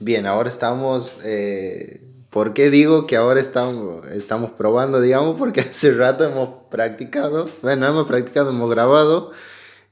Bien, ahora estamos... Eh, ¿Por qué digo que ahora estamos, estamos probando, digamos? Porque hace rato hemos practicado, bueno, hemos practicado, hemos grabado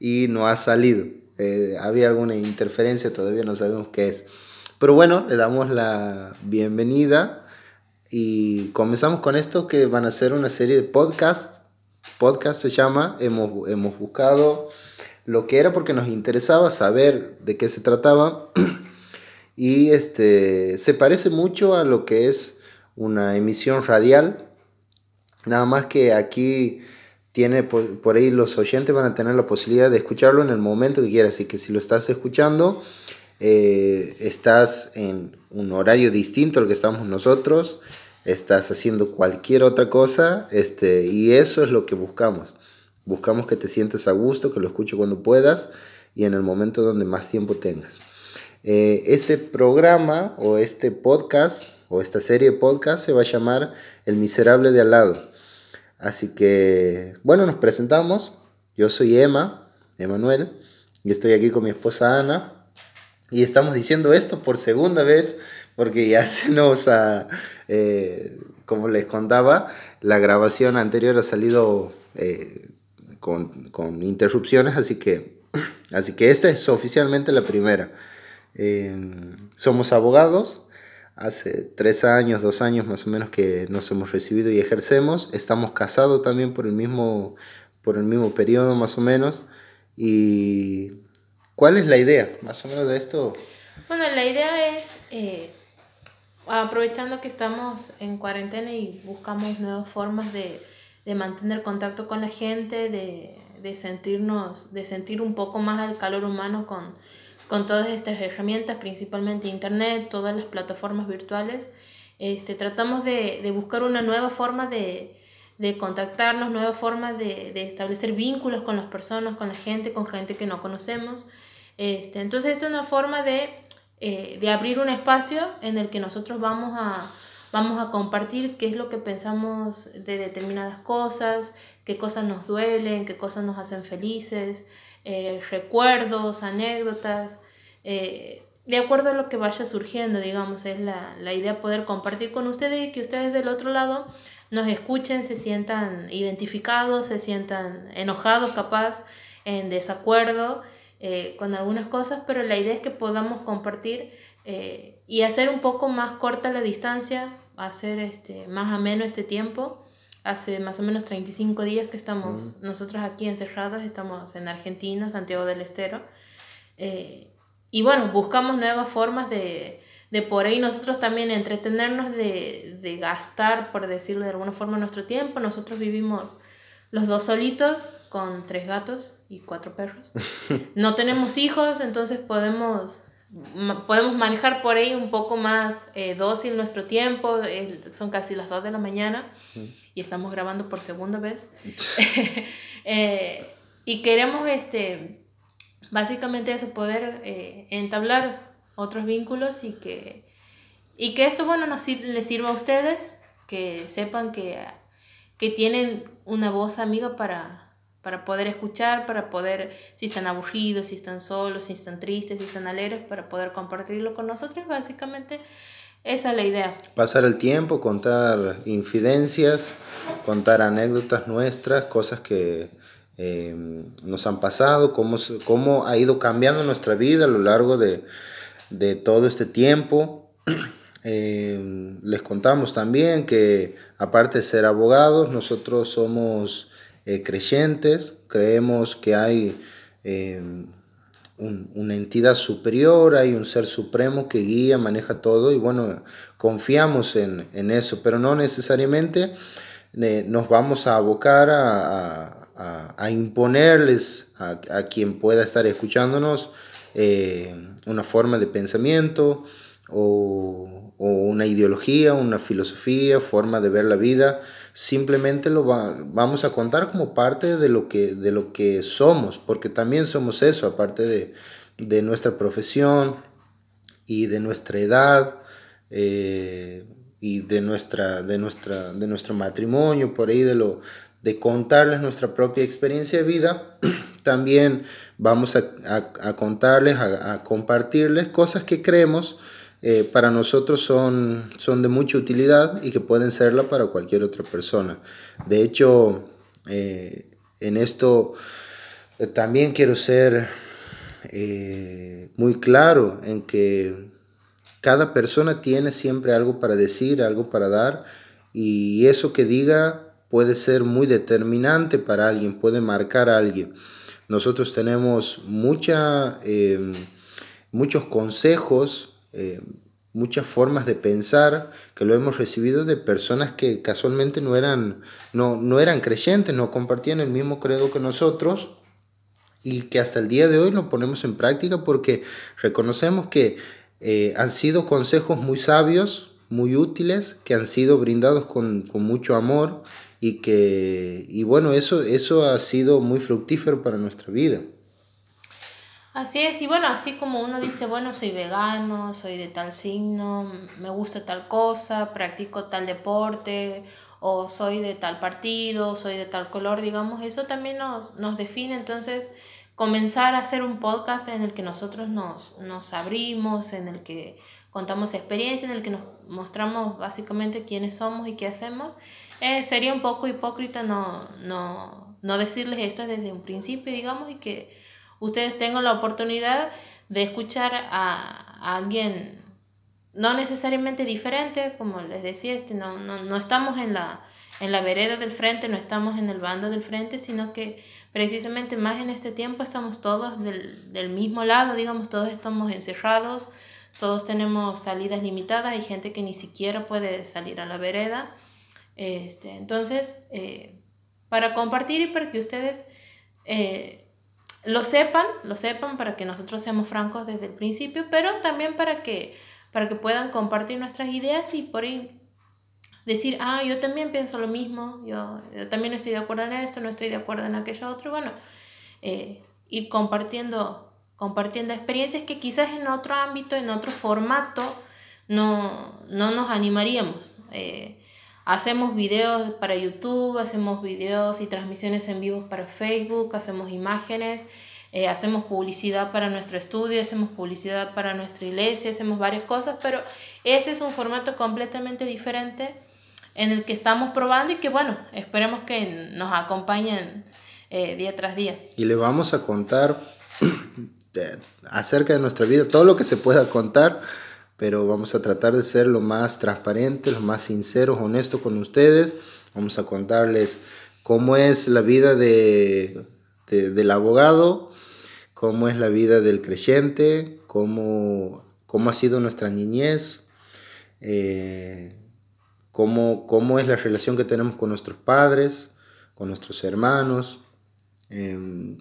y no ha salido. Eh, había alguna interferencia, todavía no sabemos qué es. Pero bueno, le damos la bienvenida y comenzamos con esto que van a ser una serie de podcasts. Podcast se llama, hemos, hemos buscado lo que era porque nos interesaba saber de qué se trataba. y este, se parece mucho a lo que es una emisión radial. Nada más que aquí tiene por, ahí los oyentes van a tener la posibilidad de escucharlo en el momento que quieras. Así que si lo estás escuchando, eh, estás en un horario distinto al que estamos nosotros, estás haciendo cualquier otra cosa, este, y eso es lo que buscamos. Buscamos que te sientes a gusto, que lo escuches cuando puedas y en el momento donde más tiempo tengas. Eh, este programa o este podcast o esta serie de podcast se va a llamar El Miserable de Al lado. Así que, bueno, nos presentamos. Yo soy Emma, Emanuel, y estoy aquí con mi esposa Ana. Y estamos diciendo esto por segunda vez porque ya se nos ha, eh, como les contaba, la grabación anterior ha salido eh, con, con, interrupciones, así que, así que esta es oficialmente la primera somos abogados, hace tres años, dos años más o menos que nos hemos recibido y ejercemos. Estamos casados también por el mismo, por el mismo periodo más o menos. ¿Y cuál es la idea más o menos de esto? Bueno, la idea es, eh, aprovechando que estamos en cuarentena y buscamos nuevas formas de, de mantener contacto con la gente, de, de, sentirnos, de sentir un poco más el calor humano con con todas estas herramientas, principalmente Internet, todas las plataformas virtuales, este, tratamos de, de buscar una nueva forma de, de contactarnos, nueva forma de, de, establecer vínculos con las personas, con la gente, con gente que no conocemos. Este, entonces, esto es una forma de, eh, de abrir un espacio en el que nosotros vamos a, vamos a compartir qué es lo que pensamos de determinadas cosas, qué cosas nos duelen, qué cosas nos hacen felices, eh, recuerdos, anécdotas, eh, de acuerdo a lo que vaya surgiendo, digamos, es la, la idea poder compartir con ustedes y que ustedes del otro lado nos escuchen, se sientan identificados, se sientan enojados capaz, en desacuerdo eh, con algunas cosas, pero la idea es que podamos compartir y hacer un poco más corta la distancia, hacer este, más ameno este tiempo hace más o menos 35 días que estamos nosotros aquí encerrados, estamos en Argentina, Santiago del Estero. Eh, y bueno, buscamos nuevas formas de, de por ahí nosotros también entretenernos, de, de, gastar, por decirlo de alguna forma, nuestro tiempo. Nosotros vivimos los dos solitos con tres gatos y cuatro perros. No tenemos hijos, entonces podemos podemos manejar por ahí un poco más eh, dócil nuestro tiempo, son casi las 2 de la mañana y estamos grabando por segunda vez. eh, y queremos, este, básicamente eso, poder eh, entablar otros vínculos y que, y que esto, bueno, nos les sirva a ustedes, que sepan que, que tienen una voz amiga para, para poder escuchar, para poder, si están aburridos, si están solos, si están tristes, si están alegres, para poder compartirlo con nosotros. Básicamente, esa es la idea. Pasar el tiempo, contar infidencias, contar anécdotas nuestras, cosas que eh, nos han pasado, cómo, cómo ha ido cambiando nuestra vida a lo largo de, de todo este tiempo. Eh, les contamos también que aparte de ser abogados, nosotros somos eh, creyentes, creemos que hay eh, una entidad superior, hay un ser supremo que guía, maneja todo y bueno, confiamos en, eso, pero no necesariamente eh, nos vamos a abocar a, imponerles a, quien pueda estar escuchándonos una forma de pensamiento o, o una ideología, una filosofía, forma de ver la vida simplemente lo vamos a contar como parte de lo, que, de lo que somos, porque también somos eso, aparte de, de nuestra profesión y de nuestra edad eh, y de, nuestra, de, nuestra, de nuestro matrimonio, por ahí de, lo, de contarles nuestra propia experiencia de vida, también vamos a, a, contarles, a, compartirles cosas que creemos eh, para nosotros son, son de mucha utilidad y que pueden serla para cualquier otra persona. De hecho, eh, en esto eh, también quiero ser muy claro en que cada persona tiene siempre algo para decir, algo para dar, y eso que diga puede ser muy determinante para alguien, puede marcar a alguien. Nosotros tenemos em, muchos consejos, em, muchas formas de pensar que lo hemos recibido de personas que casualmente no eran, no, no eran creyentes, no compartían el mismo credo que nosotros y que hasta el día de hoy lo ponemos en práctica porque reconocemos que eh, han sido consejos muy sabios, muy útiles, que han sido brindados con, con mucho amor y que, y bueno, eso, eso ha sido muy fructífero para nuestra vida. Así es, y bueno, así como uno dice, bueno, soy vegano, soy de tal signo, me gusta tal cosa, practico tal deporte, o soy de tal partido, soy de tal color, digamos, eso también nos, nos define, entonces comenzar a hacer un podcast en el que nosotros nos, nos abrimos, en el que contamos experiencia, en el que nos mostramos básicamente quiénes somos y qué hacemos, eh, sería un poco hipócrita no, no, no decirles esto desde un principio, digamos, y que ustedes tengan la oportunidad de escuchar a, alguien no necesariamente diferente, como les decía, este, no, no, no estamos en la, en la vereda del frente, no estamos en el bando del frente, sino que precisamente más en este tiempo estamos todos del, del mismo lado, digamos, todos estamos encerrados, todos tenemos salidas limitadas, hay gente que ni siquiera puede salir a la vereda. Este, entonces, eh, para compartir y para que ustedes eh, lo sepan, lo sepan para que nosotros seamos francos desde el principio, pero también para que, para que puedan compartir nuestras ideas y por ahí decir, ah, yo también pienso lo mismo, yo, también estoy de acuerdo en esto, no estoy de acuerdo en aquello otro, bueno, eh, ir compartiendo, compartiendo experiencias que quizás en otro ámbito, en otro formato, no, no nos animaríamos. Hacemos videos para YouTube, hacemos videos y transmisiones en vivo para Facebook, hacemos imágenes, eh, hacemos publicidad para nuestro estudio, hacemos publicidad para nuestra iglesia, hacemos varias cosas, pero ese es un formato completamente diferente en el que estamos probando y que bueno, esperemos que nos acompañen eh, día tras día. Y le vamos a contar acerca de nuestra vida, todo lo que se pueda contar pero vamos a tratar de ser lo más transparentes, lo más sinceros, honestos con ustedes. Vamos a contarles cómo es la vida de, del abogado, cómo es la vida del creyente, cómo, cómo ha sido nuestra niñez, eh, cómo, cómo, es la relación que tenemos con nuestros padres, con nuestros hermanos, em,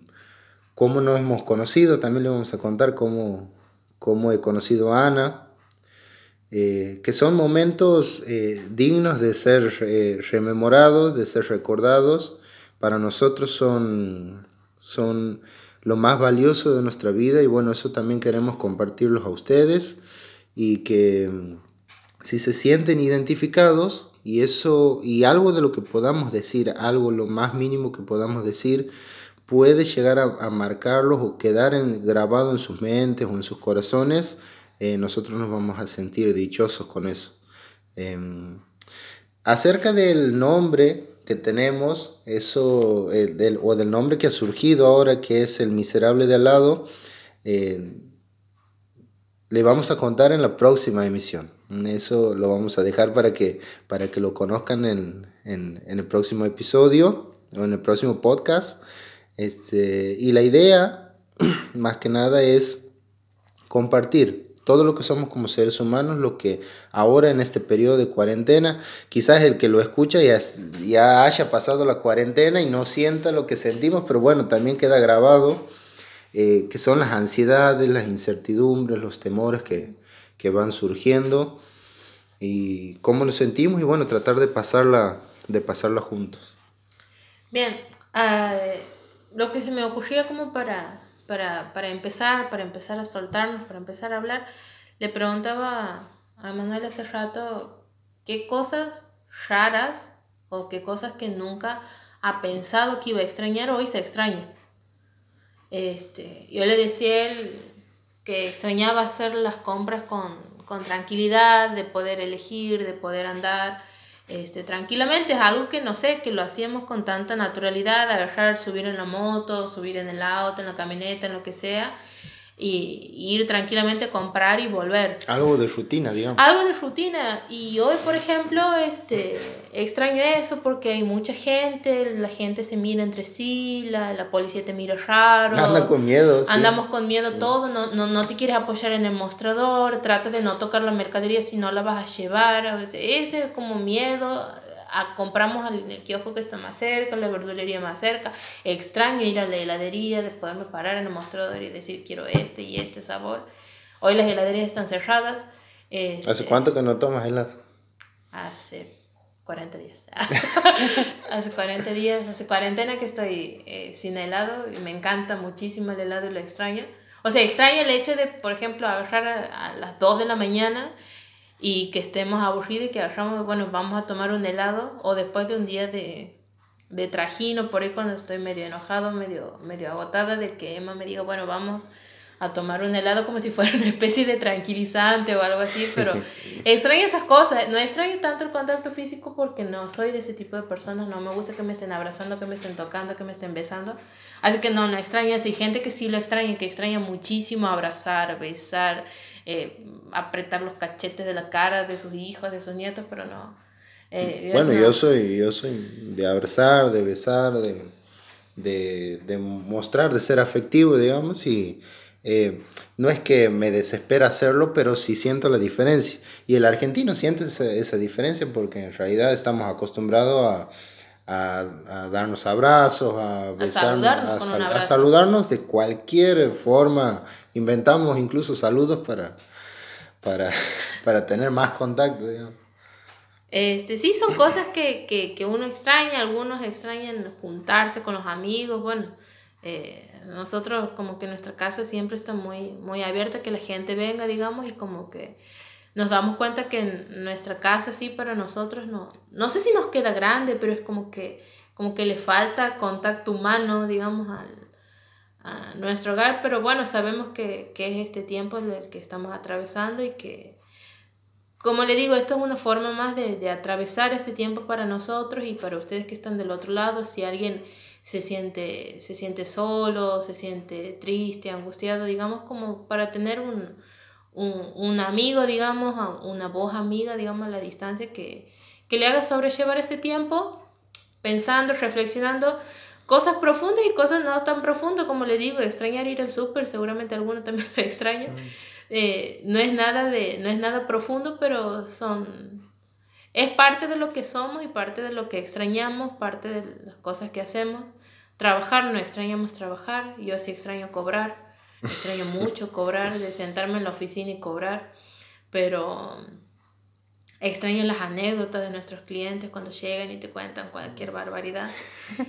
cómo nos hemos conocido. También le vamos a contar cómo, cómo he conocido a Ana, eh, que son momentos eh, dignos de ser eh, rememorados, de ser recordados. Para nosotros son, son lo más valioso de nuestra vida y bueno, eso también queremos compartirlos a ustedes y que mm, si se sienten identificados y eso y algo de lo que podamos decir, algo lo más mínimo que podamos decir, puede llegar a, marcarlos o quedar grabado en sus mentes o en sus corazones, eh, nosotros nos vamos a sentir dichosos con eso. Em, acerca del nombre que tenemos, eso, eh, o del nombre que ha surgido ahora, que es el miserable de al lado, eh, le vamos a contar en la próxima emisión. Eso lo vamos a dejar para que, para que lo conozcan en, en, en el próximo episodio o en el próximo podcast. Este, y la idea, más que nada, es compartir todo lo que somos como seres humanos, lo que ahora en este periodo de cuarentena, quizás el que lo escucha ya, ya haya pasado la cuarentena y no sienta lo que sentimos, pero bueno, también queda grabado eh, que son las ansiedades, las incertidumbres, los temores que, que van surgiendo y cómo nos sentimos y bueno, tratar de pasarla, de pasarla juntos. Bien, uh, lo que se me ocurría como para para, para empezar, para empezar a soltarnos, para empezar a hablar, le preguntaba a Manuel hace rato qué cosas raras o qué cosas que nunca ha pensado que iba a extrañar hoy se extraña. Este, yo le decía a él que extrañaba hacer las compras con, con tranquilidad, de poder elegir, de poder andar este, tranquilamente. Es algo que no sé, que lo hacíamos con tanta naturalidad, agarrar, subir en la moto, subir en el auto, en la camioneta, en lo que sea y, ir tranquilamente a comprar y volver. Algo de rutina, digamos. Algo de rutina. Y hoy, por ejemplo, este, extraño eso porque hay mucha gente, la gente se mira entre sí, la, la policía te mira raro. Anda con miedo. Andamos con miedo todo, no, no, no te quieres apoyar en el mostrador, trata de no tocar la mercadería si no la vas a llevar. ese como miedo a, compramos en el kiosco que está más cerca, la verdulería más cerca. Extraño ir a la heladería, de poderme parar en el mostrador y decir quiero este y este sabor. Hoy las heladerías están cerradas. Este, ¿Hace cuánto que no tomas helado? Hace 40 días. hace 40 días, hace cuarentena que estoy eh, sin helado y me encanta muchísimo el helado y lo extraño. O sea, extraño el hecho de, por ejemplo, agarrar a, a las 2 de la mañana y que estemos aburridos y que agarramos, bueno, vamos a tomar un helado o después de un día de, de trajino, por ahí cuando estoy medio enojado, medio, medio agotada, de que Emma me diga, bueno, vamos a tomar un helado como si fuera una especie de tranquilizante o algo así, pero extraño esas cosas, no extraño tanto el contacto físico porque no soy de ese tipo de personas, no me gusta que me estén abrazando, que me estén tocando, que me estén besando, así que no, no extraño eso, hay gente que sí lo extraña, que extraña muchísimo abrazar, besar, eh, apretar los cachetes de la cara de sus hijos, de sus nietos, pero no. Eh, bueno, yo soy, yo soy de abrazar, de besar, de, de, de mostrar, de ser afectivo, digamos, y eh, no es que me desespera hacerlo, pero sí siento la diferencia. Y el argentino siente esa, esa diferencia porque en realidad estamos acostumbrados a, a, darnos abrazos, a, besarnos, a, saludarnos de cualquier forma. Inventamos incluso saludos para, para, para tener más contacto. Este, sí, son cosas que, que, que, uno extraña, algunos extrañan juntarse con los amigos, bueno, eh, nosotros como que nuestra casa siempre está muy, muy abierta, que la gente venga, digamos, y como que nos damos cuenta que nuestra casa sí, para nosotros no, no sé si nos queda grande, pero es como que, como que le falta contacto humano, digamos, al, a nuestro hogar, pero bueno, sabemos que, que es este tiempo el que estamos atravesando y que, como le digo, esto es una forma más de, de atravesar este tiempo para nosotros y para ustedes que están del otro lado, si alguien se siente, se siente solo, se siente triste, angustiado, digamos, como para tener un, un, un amigo, digamos, una voz amiga, digamos, a la distancia que, que le haga sobrellevar este tiempo pensando, reflexionando cosas profundas y cosas no tan profundas, como le digo, extrañar ir al súper, seguramente alguno también lo extraña. Mm. Eh, no, es nada de, no es nada profundo, pero son... Es parte de lo que somos y parte de lo que extrañamos, parte de las cosas que hacemos. Trabajar, no extrañamos trabajar, yo sí extraño cobrar Extraño mucho cobrar, de sentarme en la oficina y cobrar, pero extraño las anécdotas de nuestros clientes cuando llegan y te cuentan cualquier barbaridad.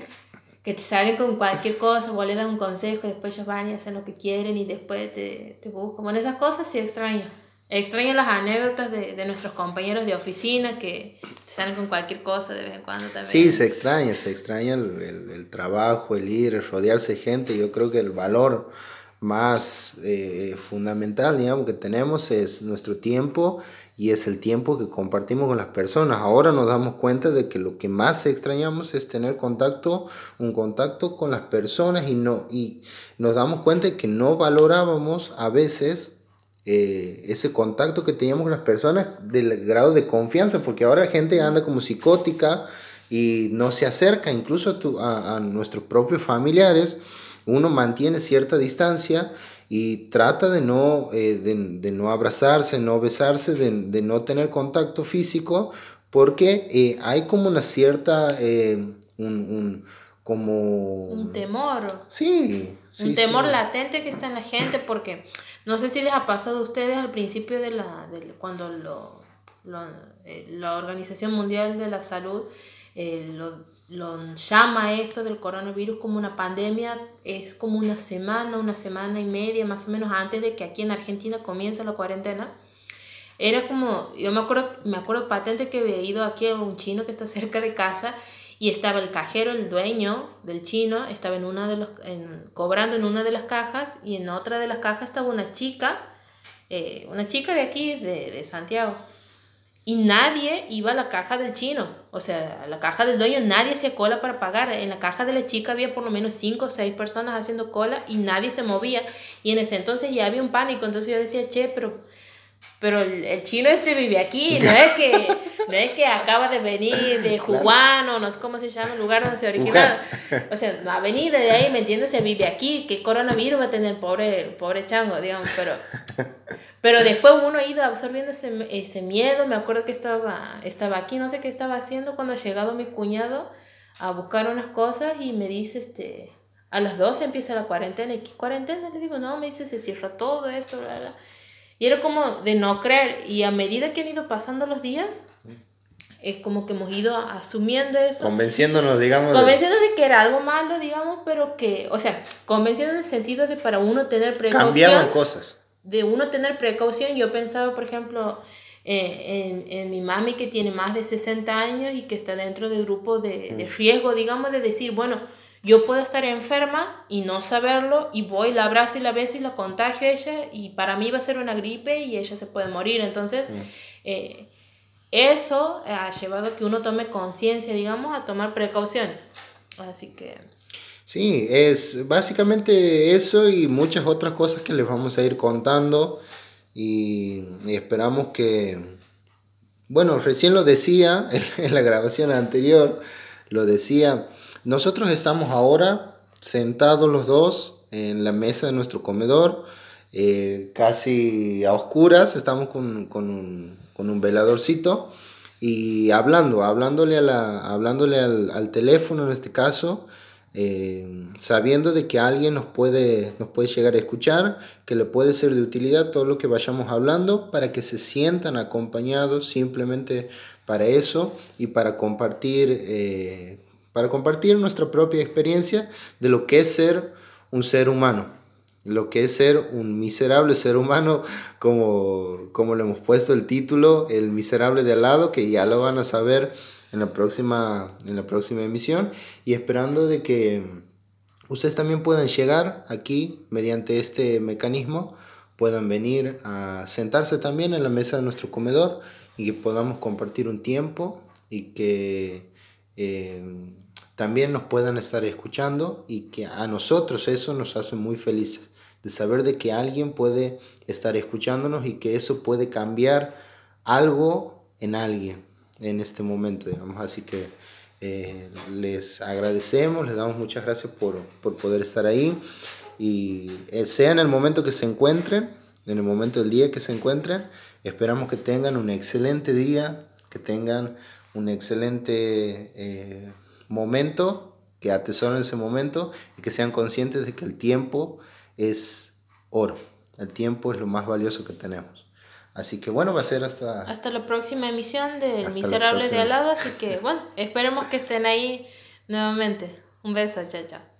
Que te salen con cualquier cosa, o le dan un consejo, y después ellos van y hacen lo que quieren y después te, te buscan. Bueno, esas cosas sí extraño. Extraño las anécdotas de, de, nuestros compañeros de oficina que salen con cualquier cosa de vez en cuando también. Sí, se extraña, se extraña el, el, el trabajo, el ir, el rodearse de gente. Yo creo que el valor más eh, fundamental, digamos, que tenemos es nuestro tiempo y es el tiempo que compartimos con las personas. Ahora nos damos cuenta de que lo que más extrañamos es tener contacto, un contacto con las personas y, no, y nos damos cuenta de que no valorábamos a veces eh, ese contacto que teníamos con las personas del grado de confianza, porque ahora la gente anda como psicótica y no se acerca incluso a, a nuestros propios familiares uno mantiene cierta distancia y trata de no, eh, de, no abrazarse, no besarse, de, no tener contacto físico, porque eh, hay como una cierta, eh, un, como... Un temor. Sí. un temor latente que está en la gente, porque no sé si les ha pasado a ustedes al principio de la, de, cuando lo, la Organización Mundial de la Salud lo lo llama esto del coronavirus como una pandemia, es como una semana, una semana y media más o menos antes de que aquí en Argentina comience la cuarentena. Era como, yo me acuerdo, me acuerdo patente que había ido aquí a un chino que está cerca de casa y estaba el cajero, el dueño del chino, estaba en una de los, en, cobrando en una de las cajas y en otra de las cajas estaba una chica eh, una chica de aquí, de, de Santiago. Y nadie iba a la caja del chino. O sea, a la caja del dueño nadie hacía cola para pagar. En la caja de la chica había por lo menos cinco o seis personas haciendo cola y nadie se movía. Y en ese entonces ya había un pánico. Entonces yo decía, che, pero pero el, el, chino este vive aquí, no es que, no es que acaba de venir de Juan o no sé cómo se llama el lugar donde se originó. O sea, no ha venido de ahí, ¿me entiendes? Se vive aquí, ¿qué coronavirus va a tener el pobre, pobre chango, digamos? Pero, pero después uno ha ido absorbiendo ese, ese miedo. Me acuerdo que estaba, estaba aquí, no sé qué estaba haciendo cuando ha llegado mi cuñado a buscar unas cosas y me dice, este, a las 12 empieza la cuarentena. ¿Y qué cuarentena? Le digo, no, me dice, se cierra todo esto, bla, bla. Y era como de no creer. Y a medida que han ido pasando los días, es como que hemos ido asumiendo eso. Convenciéndonos, digamos. Convenciéndonos de... de que era algo malo, digamos, pero que, o sea, convenciéndonos en el sentido de para uno tener precaución. Cambiaban cosas. De uno tener precaución. Yo pensaba, por ejemplo, eh, en, en, mi mami que tiene más de 60 años y que está dentro del grupo de, de riesgo, digamos, de decir, bueno, yo puedo estar enferma y no saberlo y voy, la abrazo y la beso y la contagio a ella y para mí va a ser una gripe y ella se puede morir. Entonces, eh, eso ha llevado a que uno tome conciencia, digamos, a tomar precauciones. Así que... Sí, es básicamente eso y muchas otras cosas que les vamos a ir contando y, y esperamos que, bueno, recién lo decía en, en la grabación anterior, lo decía, nosotros estamos ahora sentados los dos en la mesa de nuestro comedor, eh, casi a oscuras, estamos con, con, un, con, un, veladorcito y hablando, hablándole, a la, hablándole al, al teléfono en este caso, eh, sabiendo de que alguien nos puede, nos puede llegar a escuchar, que le puede ser de utilidad todo lo que vayamos hablando para que se sientan acompañados simplemente para eso y para compartir eh, para compartir nuestra propia experiencia de lo que es ser un ser humano, lo que es ser un miserable ser humano, como, como le hemos puesto el título, el miserable de al lado, que ya lo van a saber en la próxima, en la próxima emisión, y esperando de que ustedes también puedan llegar aquí mediante este mecanismo, puedan venir a sentarse también en la mesa de nuestro comedor y que podamos compartir un tiempo y que eh, también nos puedan estar escuchando y que a nosotros eso nos hace muy felices, de saber de que alguien puede estar escuchándonos y que eso puede cambiar algo en alguien en este momento, digamos. Así que eh, les agradecemos, les damos muchas gracias por, por poder estar ahí y eh, sea en el momento que se encuentren, en el momento del día que se encuentren, esperamos que tengan un excelente día, que tengan un excelente... Eh, momento, que atesoren ese momento y que sean conscientes de que el tiempo es oro. El tiempo es lo más valioso que tenemos. Así que bueno, va a ser hasta... Hasta la próxima emisión del Miserable de al lado. Así que bueno, esperemos que estén ahí nuevamente. Un beso, chao, chao.